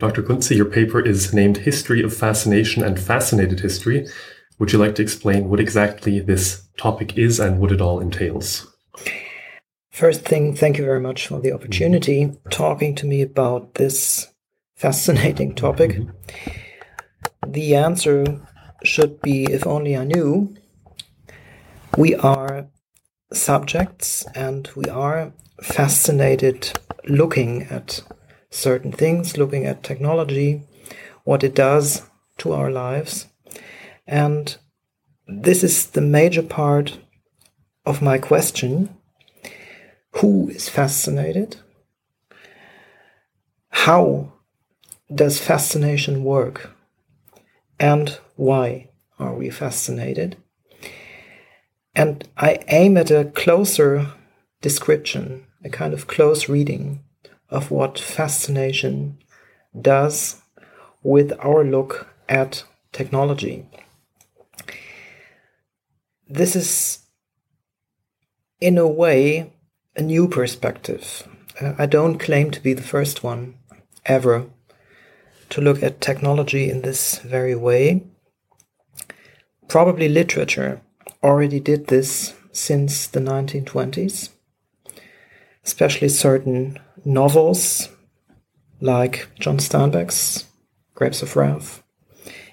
Dr. Kunze, your paper is named History of Fascination and Fascinated History. Would you like to explain what exactly this topic is and what it all entails? First thing, thank you very much for the opportunity mm-hmm. talking to me about this fascinating topic. Mm-hmm. The answer should be if only I knew. We are subjects and we are fascinated looking at certain things, looking at technology, what it does to our lives. And this is the major part of my question who is fascinated? How does fascination work? And why are we fascinated? And I aim at a closer description, a kind of close reading of what fascination does with our look at technology. This is, in a way, a new perspective. Uh, I don't claim to be the first one ever to look at technology in this very way. Probably literature already did this since the 1920s, especially certain novels like John Steinbeck's Grapes of Wrath,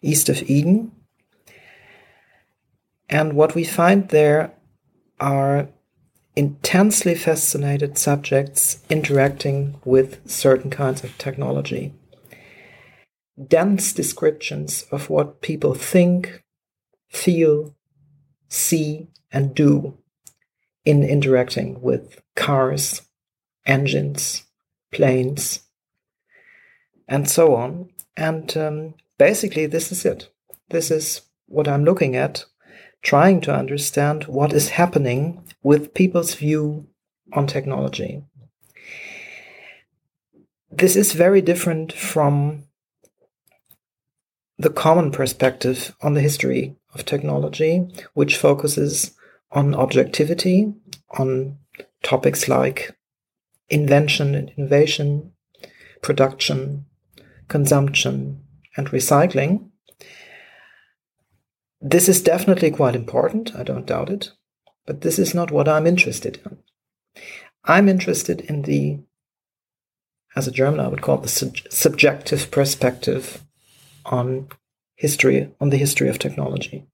East of Eden. And what we find there are intensely fascinated subjects interacting with certain kinds of technology. Dense descriptions of what people think, feel, see, and do in interacting with cars, engines, planes, and so on. And um, basically, this is it. This is what I'm looking at, trying to understand what is happening with people's view on technology. This is very different from the common perspective on the history of technology, which focuses on objectivity, on topics like invention and innovation, production, consumption, and recycling. This is definitely quite important, I don't doubt it. But this is not what I'm interested in. I'm interested in the, as a German, I would call it the sub- subjective perspective on history, on the history of technology.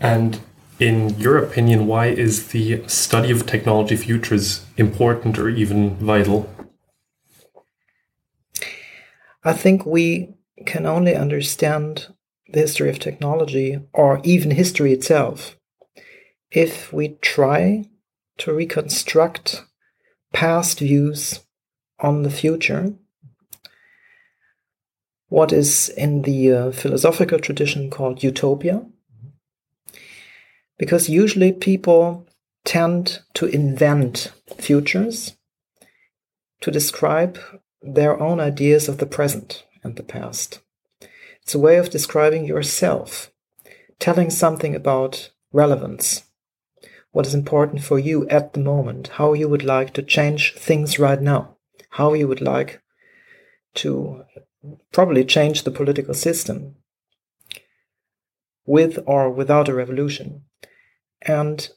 And in your opinion, why is the study of technology futures important or even vital? I think we can only understand the history of technology or even history itself if we try to reconstruct past views on the future, what is in the uh, philosophical tradition called utopia. Because usually people tend to invent futures to describe their own ideas of the present and the past. It's a way of describing yourself, telling something about relevance, what is important for you at the moment, how you would like to change things right now, how you would like to probably change the political system with or without a revolution. And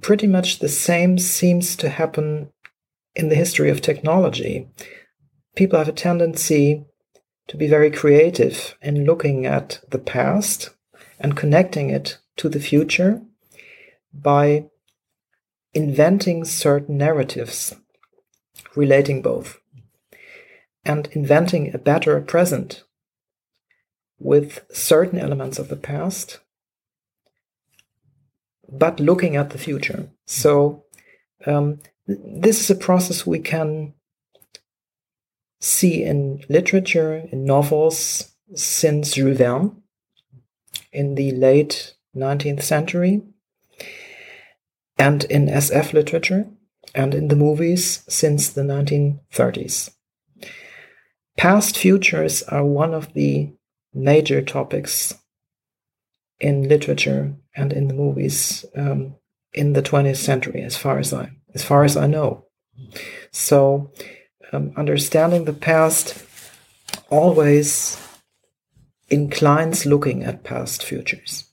pretty much the same seems to happen in the history of technology. People have a tendency to be very creative in looking at the past and connecting it to the future by inventing certain narratives relating both and inventing a better present with certain elements of the past, but looking at the future. So, um, this is a process we can see in literature, in novels, since Jules Verne in the late 19th century and in SF literature and in the movies since the 1930s. Past futures are one of the major topics in literature and in the movies um, in the 20th century, as far as I as far as I know. So, um, understanding the past always inclines looking at past futures.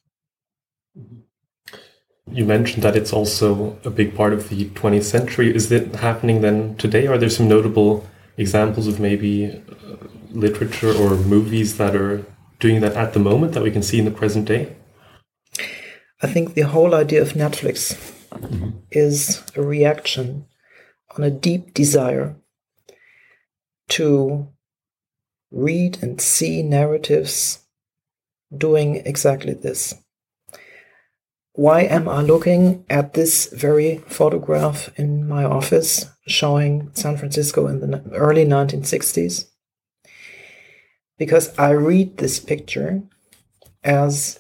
You mentioned that it's also a big part of the 20th century. Is it happening then today? Are there some notable examples of maybe uh, literature or movies that are doing that at the moment that we can see in the present day? I think the whole idea of Netflix mm-hmm. is a reaction on a deep desire to read and see narratives doing exactly this. Why am I looking at this very photograph in my office showing San Francisco in the early 1960s? Because I read this picture as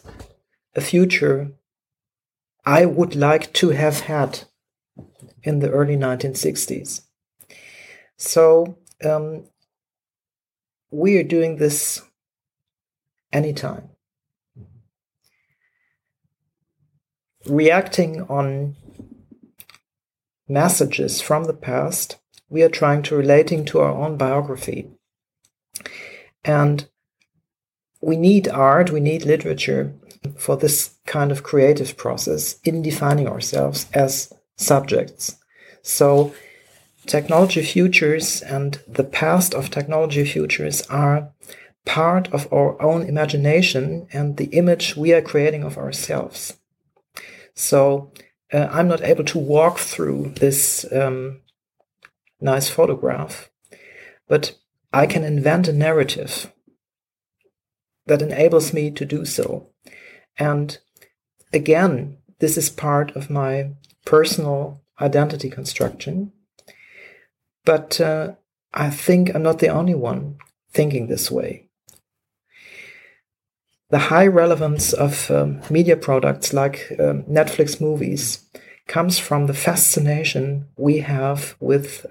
a future I would like to have had in the early 1960s. So um, we are doing this anytime. Reacting on messages from the past, we are trying to relating to our own biography. And we need art, we need literature for this kind of creative process in defining ourselves as subjects. So technology futures and the past of technology futures are part of our own imagination and the image we are creating of ourselves. So uh, I'm not able to walk through this um, nice photograph, but I can invent a narrative that enables me to do so. And again, this is part of my personal identity construction. But uh, I think I'm not the only one thinking this way. The high relevance of um, media products like um, Netflix movies comes from the fascination we have with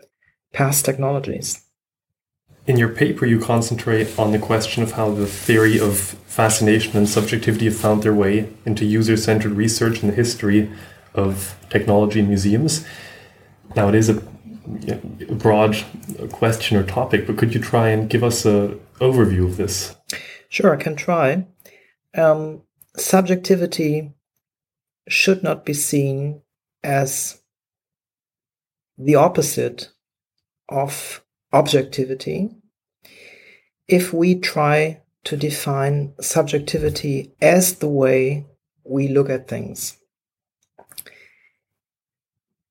past technologies. In your paper, you concentrate on the question of how the theory of fascination and subjectivity have found their way into user centered research in the history of technology in museums. Now, it is a broad question or topic, but could you try and give us an overview of this? Sure, I can try. Um, subjectivity should not be seen as the opposite of objectivity. If we try to define subjectivity as the way we look at things,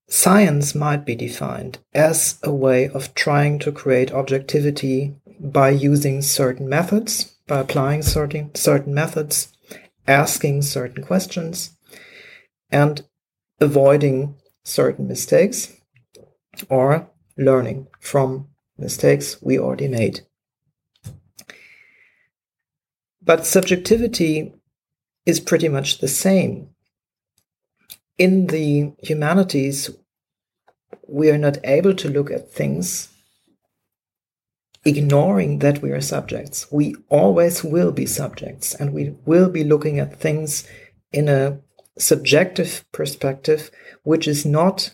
Science might be defined as a way of trying to create objectivity by using certain methods, by applying certain, certain methods, asking certain questions, and avoiding certain mistakes or learning from mistakes we already made. But subjectivity is pretty much the same in the humanities, we are not able to look at things ignoring that we are subjects. We always will be subjects, and we will be looking at things in a subjective perspective, which is not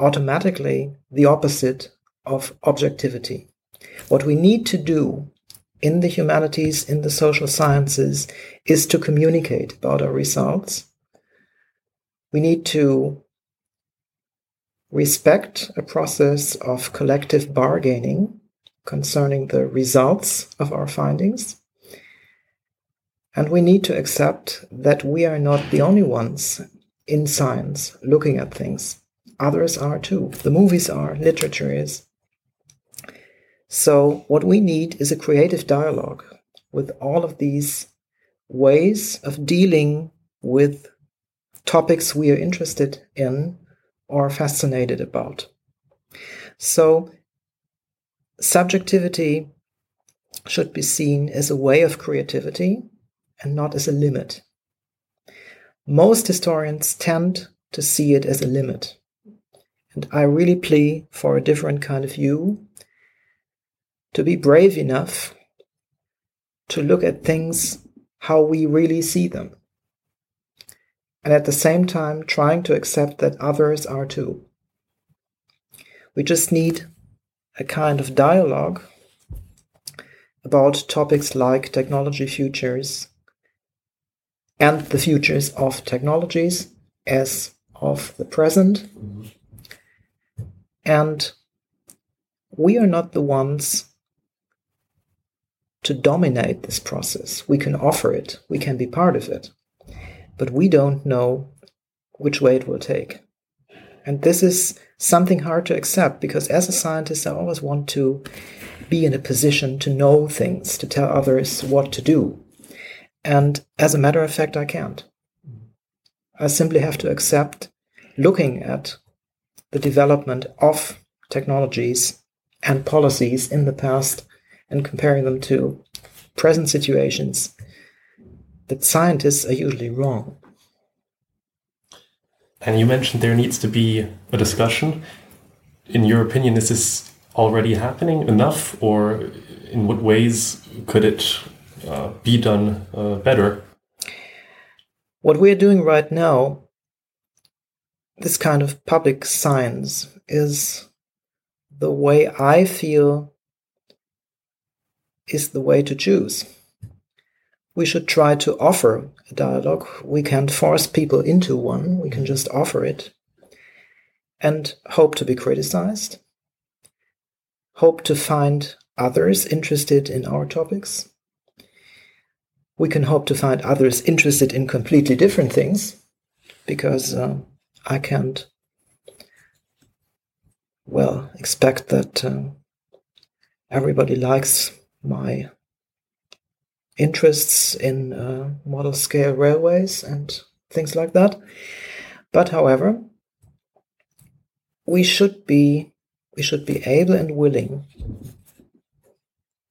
automatically the opposite of objectivity. What we need to do in the humanities, in the social sciences, is to communicate about our results we need to respect a process of collective bargaining concerning the results of our findings. And we need to accept that we are not the only ones in science looking at things. Others are too. The movies are, literature is. So, what we need is a creative dialogue with all of these ways of dealing with topics we are interested in or fascinated about. So, subjectivity should be seen as a way of creativity and not as a limit. Most historians tend to see it as a limit. And I really plea for a different kind of view to be brave enough to look at things how we really see them and at the same time trying to accept that others are too. We just need a kind of dialogue, about topics like technology futures and the futures of technologies as of the present. Mm-hmm. And we are not the ones to dominate this process. We can offer it, we can be part of it, but we don't know which way it will take. And this is something hard to accept because as a scientist, I always want to be in a position to know things, to tell others what to do. And as a matter of fact, I can't. I simply have to accept looking at the development of technologies and policies in the past and comparing them to present situations that scientists are usually wrong. And you mentioned there needs to be a discussion. In your opinion, is this already happening enough, or in what ways could it uh, be done uh, better? What we're doing right now, this kind of public science, is the way I feel is the way to choose. We should try to offer a dialogue. We can't force people into one, we can just offer it and hope to be criticized, hope to find others interested in our topics. We can hope to find others interested in completely different things because uh, I can't, well, expect that uh, everybody likes my interests in uh, model scale railways and things like that. But however, we should be we should be able and willing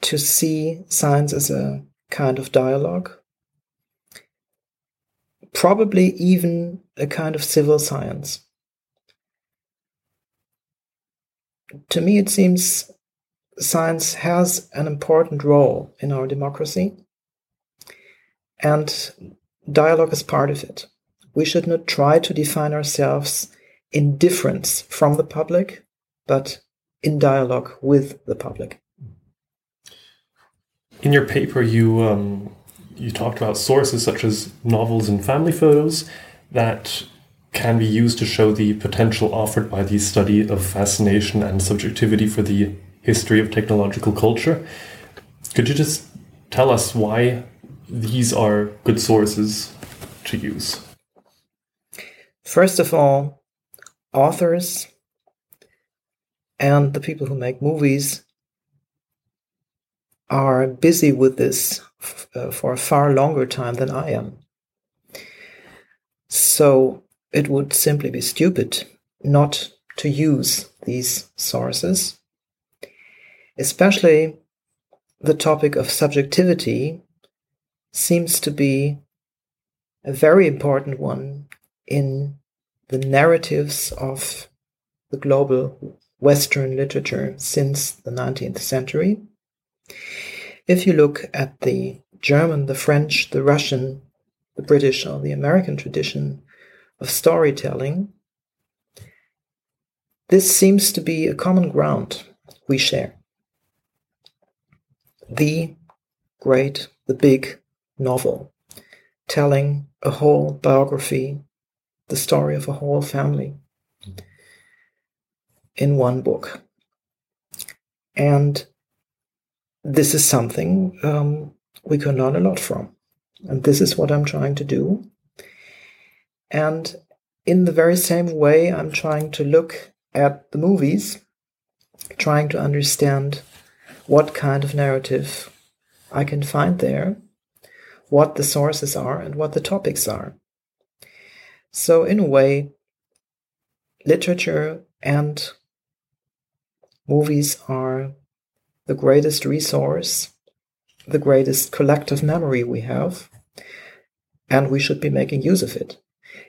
to see science as a kind of dialogue, probably even a kind of civil science. To me, it seems science has an important role in our democracy, and dialogue is part of it. We should not try to define ourselves in difference from the public, but in dialogue with the public. In your paper, you um, you talked about sources such as novels and family photos that can be used to show the potential offered by the study of fascination and subjectivity for the history of technological culture. Could you just tell us why these are good sources to use? First of all, authors and the people who make movies are busy with this for a far longer time than I am. So it would simply be stupid not to use these sources Especially the topic of subjectivity seems to be a very important one in the narratives of the global Western literature since the 19th century. If you look at the German, the French, the Russian, the British, or the American tradition of storytelling, this seems to be a common ground we share the great, the big novel, telling a whole biography, the story of a whole family in one book. And this is something um, we can learn a lot from. And this is what I'm trying to do. And in the very same way, I'm trying to look at the movies, trying to understand what kind of narrative I can find there, what the sources are, and what the topics are. So, in a way, literature and movies are the greatest resource, the greatest collective memory we have, and we should be making use of it.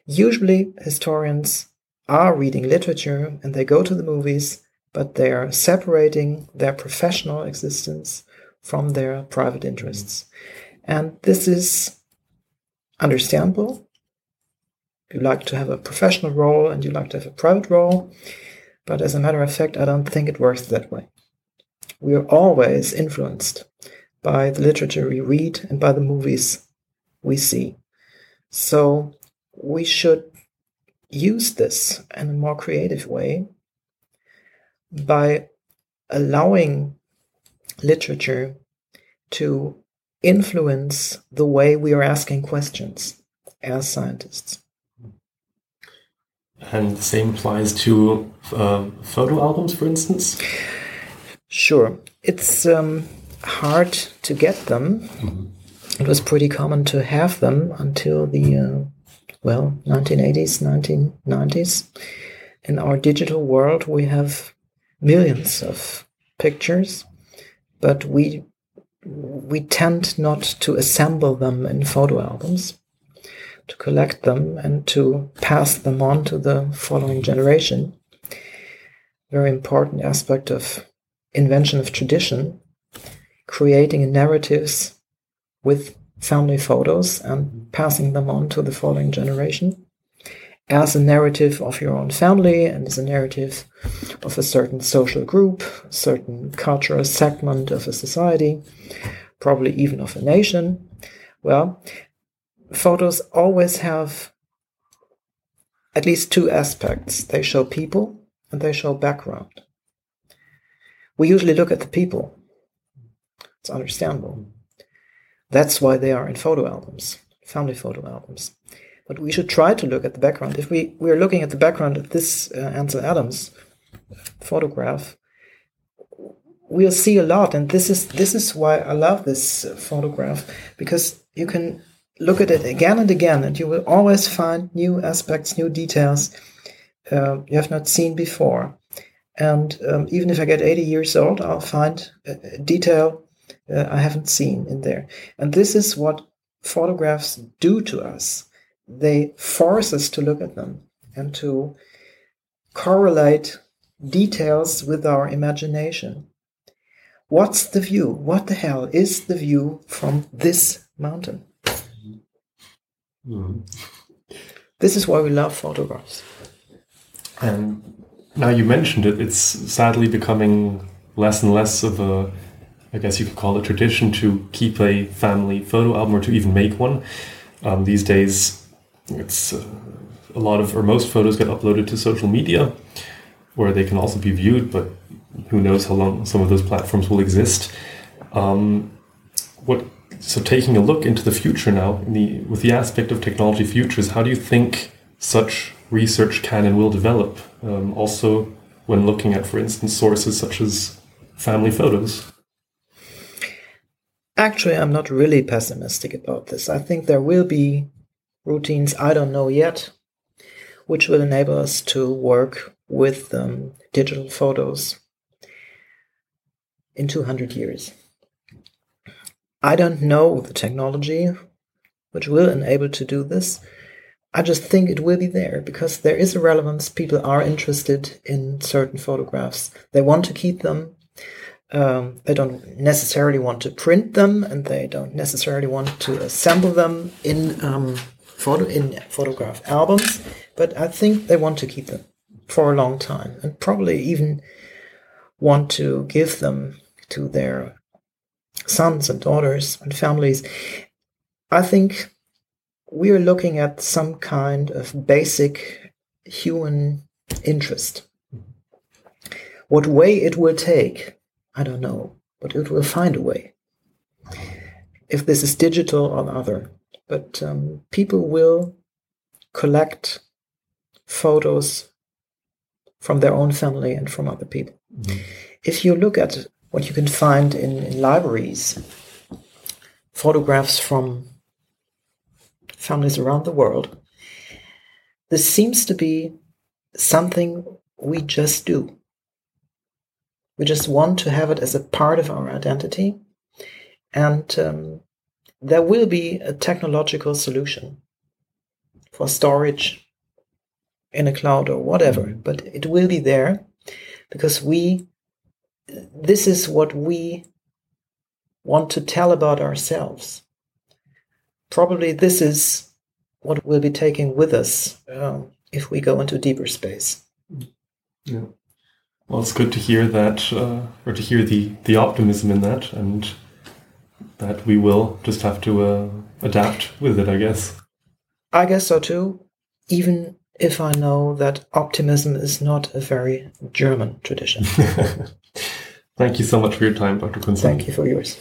Usually, historians are reading literature and they go to the movies but they are separating their professional existence from their private interests. And this is understandable. You like to have a professional role and you like to have a private role, but as a matter of fact, I don't think it works that way. We are always influenced by the literature we read and by the movies we see. So we should use this in a more creative way by allowing literature to influence the way we are asking questions as scientists. And the same applies to uh, photo albums, for instance? Sure. It's um, hard to get them. Mm-hmm. It was pretty common to have them until the, uh, well, 1980s, 1990s. In our digital world, we have millions of pictures, but we we tend not to assemble them in photo albums, to collect them and to pass them on to the following generation. Very important aspect of invention of tradition, creating narratives with family photos and passing them on to the following generation as a narrative of your own family and as a narrative of a certain social group, certain cultural segment of a society, probably even of a nation. Well, photos always have at least two aspects they show people and they show background. We usually look at the people. It's understandable. That's why they are in photo albums, family photo albums. But we should try to look at the background. If we, we are looking at the background of this uh, Ansel Adams photograph, we'll see a lot. And this is, this is why I love this uh, photograph, because you can look at it again and again, and you will always find new aspects, new details uh, you have not seen before. And um, even if I get 80 years old, I'll find a detail uh, I haven't seen in there. And this is what photographs do to us. They force us to look at them and to correlate details with our imagination. What's the view? What the hell is the view from this mountain? Mm. This is why we love photographs. And now you mentioned it, it's sadly becoming less and less of a, I guess you could call it tradition to keep a family photo album or to even make one. Um, these days, it's uh, a lot of, or most photos get uploaded to social media where they can also be viewed, but who knows how long some of those platforms will exist. Um, what so taking a look into the future now, the, with the aspect of technology futures, how do you think such research can and will develop? Um, also, when looking at, for instance, sources such as family photos. Actually, I'm not really pessimistic about this. I think there will be routines, I don't know yet, which will enable us to work with um, digital photos in 200 years. I don't know the technology which will enable to do this. I just think it will be there because there is a relevance. People are interested in certain photographs. They want to keep them. Um, they don't necessarily want to print them, and they don't necessarily want to assemble them in um, photo in photograph albums. But I think they want to keep them for a long time, and probably even want to give them to their sons and daughters and families. I think we are looking at some kind of basic human interest. What way it will take, I don't know, but it will find a way. If this is digital or other, but um, people will collect photos from their own family and from other people. Mm-hmm. If you look at what you can find in, in libraries, photographs from families around the world. This seems to be something we just do. We just want to have it as a part of our identity. And um, there will be a technological solution for storage in a cloud or whatever, but it will be there because we, this is what we want to tell about ourselves probably this is what we'll be taking with us um, if we go into deeper space. Yeah. Well, it's good to hear that, uh, or to hear the the optimism in that, and that we will just have to uh, adapt with it, I guess. I guess so too, even if I know that optimism is not a very German tradition. Thank you so much for your time, Dr. Kunzmann. Thank you for yours.